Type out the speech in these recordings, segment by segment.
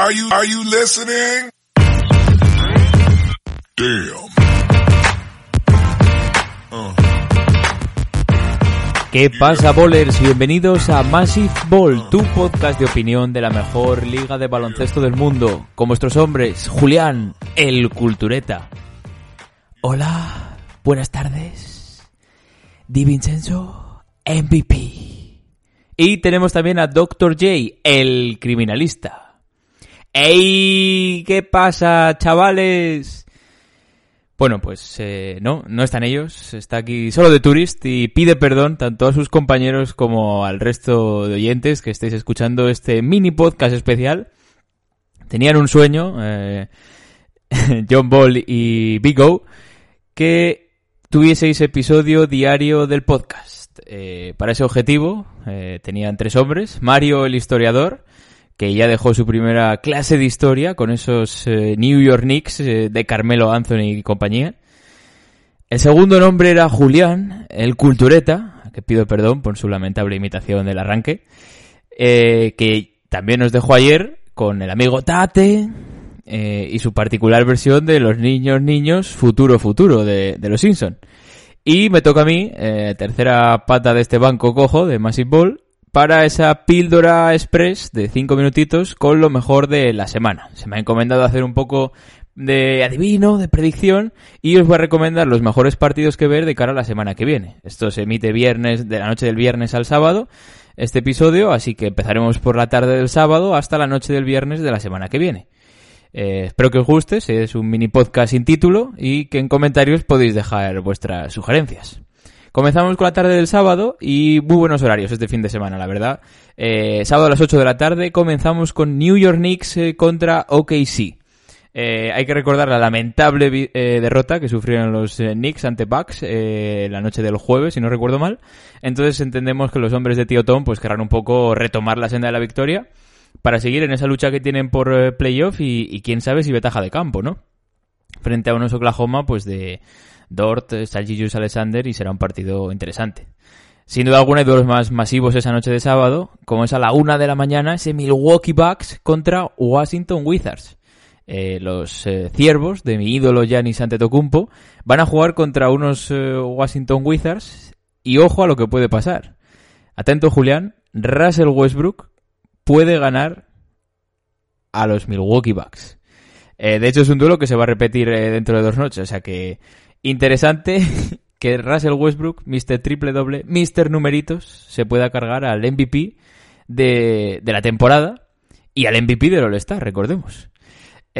Are you, listening? Damn. ¿Qué pasa, bowlers? Bienvenidos a Massive Ball, tu podcast de opinión de la mejor liga de baloncesto del mundo. Con vuestros hombres, Julián, el Cultureta. Hola, buenas tardes. Di Vincenzo, MVP. Y tenemos también a Dr. J, el criminalista. ¡Ey! ¿Qué pasa, chavales? Bueno, pues eh, no, no están ellos, está aquí solo de Tourist y pide perdón tanto a sus compañeros como al resto de oyentes que estéis escuchando este mini podcast especial. Tenían un sueño, eh, John Ball y Big O, que tuvieseis episodio diario del podcast. Eh, para ese objetivo eh, tenían tres hombres, Mario el historiador, que ya dejó su primera clase de historia con esos eh, New York Knicks eh, de Carmelo Anthony y compañía. El segundo nombre era Julián, el cultureta, que pido perdón por su lamentable imitación del arranque, eh, que también nos dejó ayer con el amigo Tate y su particular versión de los niños, niños, futuro, futuro de, los Simpson. Y me toca a mí, tercera pata de este banco cojo de Massive Ball, para esa píldora express de 5 minutitos con lo mejor de la semana. Se me ha encomendado hacer un poco de adivino, de predicción, y os voy a recomendar los mejores partidos que ver de cara a la semana que viene. Esto se emite viernes, de la noche del viernes al sábado, este episodio, así que empezaremos por la tarde del sábado hasta la noche del viernes de la semana que viene. Eh, espero que os guste, es un mini podcast sin título y que en comentarios podéis dejar vuestras sugerencias. Comenzamos con la tarde del sábado y muy buenos horarios este fin de semana, la verdad. Eh, sábado a las 8 de la tarde comenzamos con New York Knicks eh, contra OKC. Eh, hay que recordar la lamentable eh, derrota que sufrieron los eh, Knicks ante Bucks la noche del jueves, si no recuerdo mal. Entonces entendemos que los hombres de Tío Tom pues querrán un poco retomar la senda de la victoria para seguir en esa lucha que tienen por playoff y, y quién sabe si ventaja de campo, ¿no? Frente a unos Oklahoma pues de Dort, Sagigius Alexander y será un partido interesante. Sin duda alguna hay duelos más masivos esa noche de sábado, como es a la una de la mañana ese Milwaukee Bucks contra Washington Wizards. Eh, los eh, ciervos de mi ídolo Giannis Antetokounmpo van a jugar contra unos eh, Washington Wizards y ojo a lo que puede pasar. Atento Julián, Russell Westbrook puede ganar a los Milwaukee Bucks. De hecho es un duelo que se va a repetir dentro de dos noches, o sea que interesante que Russell Westbrook, Mr. Triple Doble, Mr. Numeritos, se pueda cargar al MVP de, de la temporada y al MVP del All-Star, recordemos.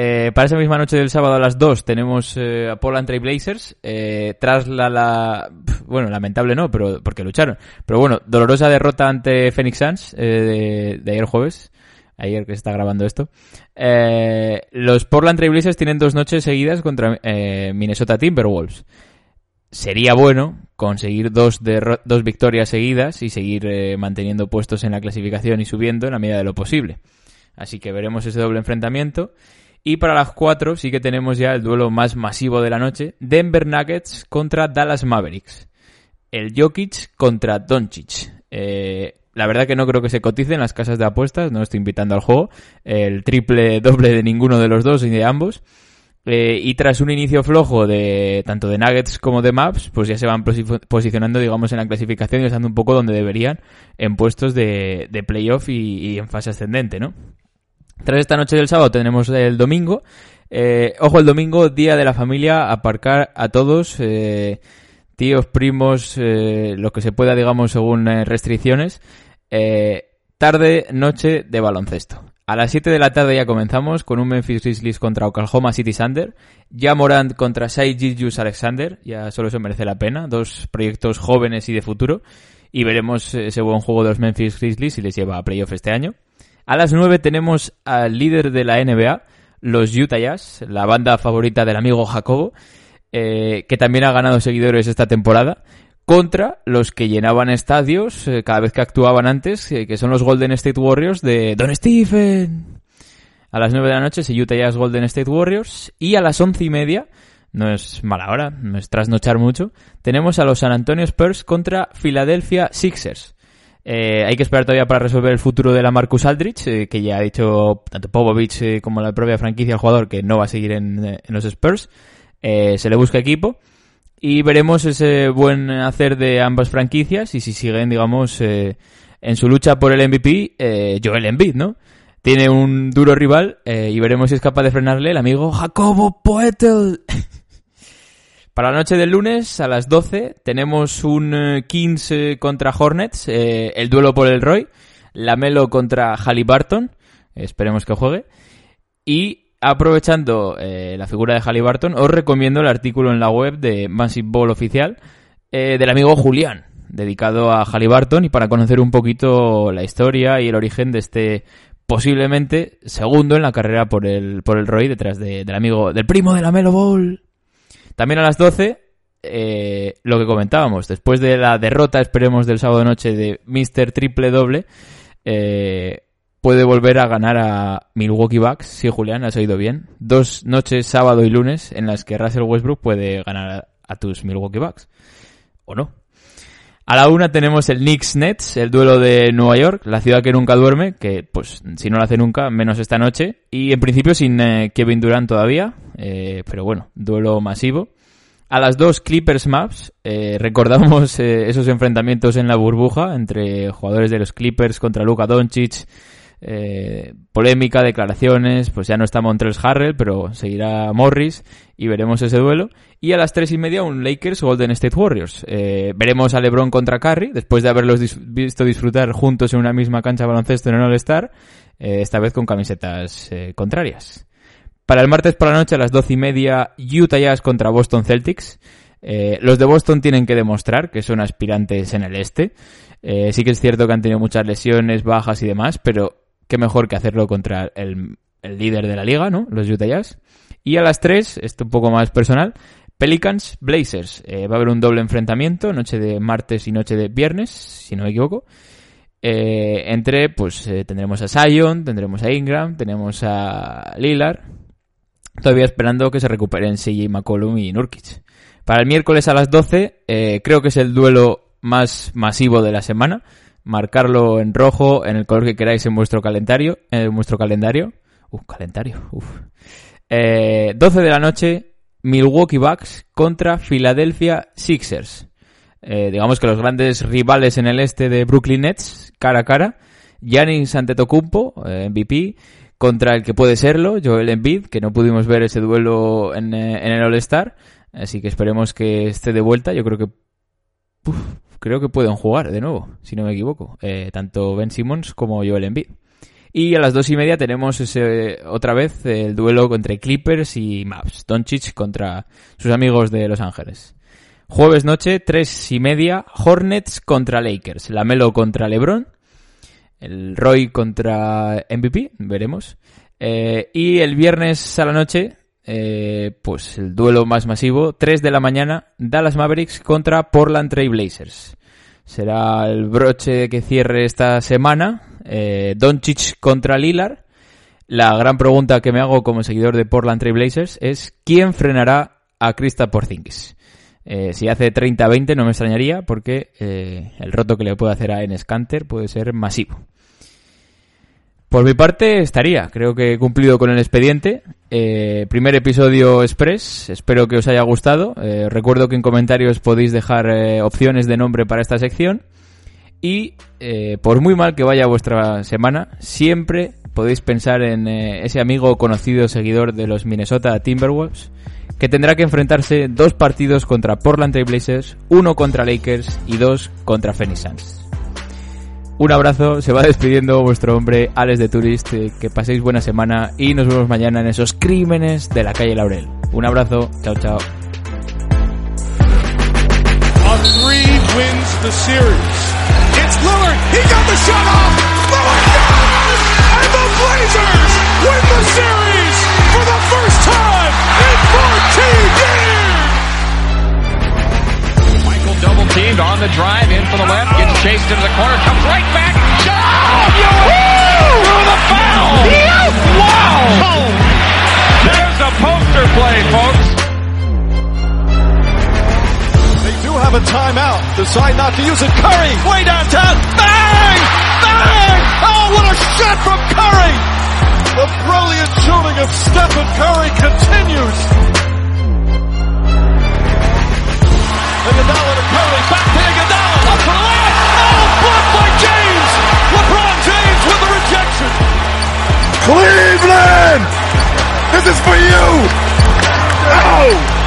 Eh, para esa misma noche del sábado a las 2 tenemos eh, a Portland Trail Blazers eh, tras la, la bueno lamentable no pero porque lucharon pero bueno dolorosa derrota ante Phoenix Suns eh, de, de ayer jueves ayer que se está grabando esto eh, los Portland Trail Blazers tienen dos noches seguidas contra eh, Minnesota Timberwolves sería bueno conseguir dos, dos victorias seguidas y seguir eh, manteniendo puestos en la clasificación y subiendo en la medida de lo posible. Así que veremos ese doble enfrentamiento. Y para las 4 sí que tenemos ya el duelo más masivo de la noche. Denver Nuggets contra Dallas Mavericks. El Jokic contra Doncic. Eh, la verdad que no creo que se cotice en las casas de apuestas, no estoy invitando al juego. El triple doble de ninguno de los dos ni de ambos. Eh, y tras un inicio flojo de tanto de Nuggets como de Maps, pues ya se van posi- posicionando, digamos, en la clasificación y estando un poco donde deberían, en puestos de, de playoff y, y en fase ascendente, ¿no? Tras esta noche del sábado tenemos el domingo. Eh, ojo, el domingo, día de la familia, aparcar a todos, eh, tíos, primos, eh, lo que se pueda, digamos, según eh, restricciones. Eh, tarde, noche de baloncesto. A las 7 de la tarde ya comenzamos con un Memphis Grizzlies contra Oklahoma City Thunder. Ya Morant contra Shai Gilgeous Alexander. Ya solo eso merece la pena. Dos proyectos jóvenes y de futuro. Y veremos ese buen juego de los Memphis Grizzlies si les lleva a playoff este año. A las 9 tenemos al líder de la NBA, los Utah Jazz, la banda favorita del amigo Jacobo, eh, que también ha ganado seguidores esta temporada, contra los que llenaban estadios eh, cada vez que actuaban antes, eh, que son los Golden State Warriors de Don Stephen. A las 9 de la noche se Utah Jazz Golden State Warriors y a las once y media, no es mala hora, no es trasnochar mucho, tenemos a los San Antonio Spurs contra Philadelphia Sixers. Hay que esperar todavía para resolver el futuro de la Marcus Aldrich, que ya ha dicho tanto Popovich como la propia franquicia al jugador que no va a seguir en los Spurs. Se le busca equipo y veremos ese buen hacer de ambas franquicias y si siguen, digamos, en su lucha por el MVP, Joel Embiid, ¿no? Tiene un duro rival y veremos si es capaz de frenarle el amigo Jacobo Poetel. Para la noche del lunes a las 12 tenemos un eh, Kings eh, contra Hornets, eh, el duelo por el Roy, Lamelo contra Halliburton, esperemos que juegue. Y aprovechando la figura de Halliburton, os recomiendo el artículo en la web de Massive Ball Oficial del amigo Julián, dedicado a Halliburton y para conocer un poquito la historia y el origen de este posiblemente segundo en la carrera por el, por el Roy detrás del amigo, del primo de Lamelo Ball. También a las 12, eh, lo que comentábamos, después de la derrota, esperemos, del sábado noche de Mr. Triple Doble, eh, puede volver a ganar a Milwaukee Bucks. Sí, Julián, has oído bien. Dos noches, sábado y lunes, en las que Russell Westbrook puede ganar a, tus Milwaukee Bucks. ¿O no? A la una tenemos el Knicks Nets, el duelo de Nueva York, la ciudad que nunca duerme, que pues si no lo hace nunca, menos esta noche. Y en principio sin eh, Kevin Durant todavía, eh, pero bueno, duelo masivo. A las dos Clippers Maps, eh, recordamos esos enfrentamientos en la burbuja entre jugadores de los Clippers contra Luka Doncic, polémica, declaraciones, pues ya no está Montrezl Harrell, pero seguirá Morris y veremos ese duelo. Y a las tres y media un Lakers Golden State Warriors. veremos a LeBron contra Curry, después de haberlos visto disfrutar juntos en una misma cancha de baloncesto en el All-Star, esta vez con camisetas contrarias. Para el martes por la noche a las doce y media, Utah Jazz contra Boston Celtics. Eh, los de Boston tienen que demostrar que son aspirantes en el este. Eh, sí que es cierto que han tenido muchas lesiones, bajas y demás, pero qué mejor que hacerlo contra el, líder de la liga, ¿no? Los Utah Jazz. Y a las 3, esto un poco más personal, Pelicans Blazers. Eh, va a haber un doble enfrentamiento, noche de martes y noche de viernes, si no me equivoco. entre, pues tendremos a Zion, tendremos a Ingram, tenemos a Lillard, Todavía esperando que se recuperen CJ McCollum y Nurkic. Para el miércoles a las 12, eh, creo que es el duelo más masivo de la semana. Marcarlo en rojo, en el color que queráis en vuestro calendario. En vuestro calendario. Uf, calendario. Uf. 12 eh, de la noche, Milwaukee Bucks contra Philadelphia Sixers. Eh, digamos que los grandes rivales en el este de Brooklyn Nets, cara a cara. Giannis Antetokounmpo, MVP, contra el que puede serlo, Joel Embiid, que no pudimos ver ese duelo en, eh, el All-Star. Así que esperemos que esté de vuelta. Yo creo que creo que pueden jugar de nuevo, si no me equivoco. Eh, tanto Ben Simmons como Joel Embiid. Y a las dos y media tenemos ese, otra vez el duelo entre Clippers y Maps. Doncic contra sus amigos de Los Ángeles. Jueves noche, tres y media, Hornets contra Lakers. Lamelo contra LeBron el Roy contra MVP, veremos. Eh, y el viernes a la noche, eh, pues el duelo más masivo, 3 de la mañana, Dallas Mavericks contra Portland Trail Blazers. Será el broche que cierre esta semana. Eh, Doncic contra Lillard. La gran pregunta que me hago como seguidor de Portland Trail Blazers es ¿quién frenará a Krista Porzingis? Eh, si hace 30-20 no me extrañaría porque eh, el roto que le puede hacer a Enes Kanter puede ser masivo. Por mi parte estaría, creo que he cumplido con el expediente. Eh, primer episodio express, espero que os haya gustado. recuerdo que en comentarios podéis dejar opciones de nombre para esta sección. Y por muy mal que vaya vuestra semana, siempre podéis pensar en ese amigo conocido seguidor de los Minnesota Timberwolves que tendrá que enfrentarse dos partidos contra Portland Trail Blazers, uno contra Lakers y dos contra Phoenix Suns. Un abrazo, se va despidiendo vuestro hombre Alex de Tourist, eh, que paséis buena semana y nos vemos mañana en esos crímenes de la calle Laurel. Un abrazo, chao chao. Michael double teamed on the drive chased into the corner, comes right back. Oh, through the foul. Yes. Wow. Oh. There's a poster play, folks. They do have a timeout. Decide not to use it. Curry, way downtown. Bang! Bang! Oh, what a shot from Curry! The brilliant shooting of Stephen Curry continues. Iguodala to Curry, back to Iguodala, up for the layup. By James. LeBron James with the rejection. Cleveland! This is for you! Oh!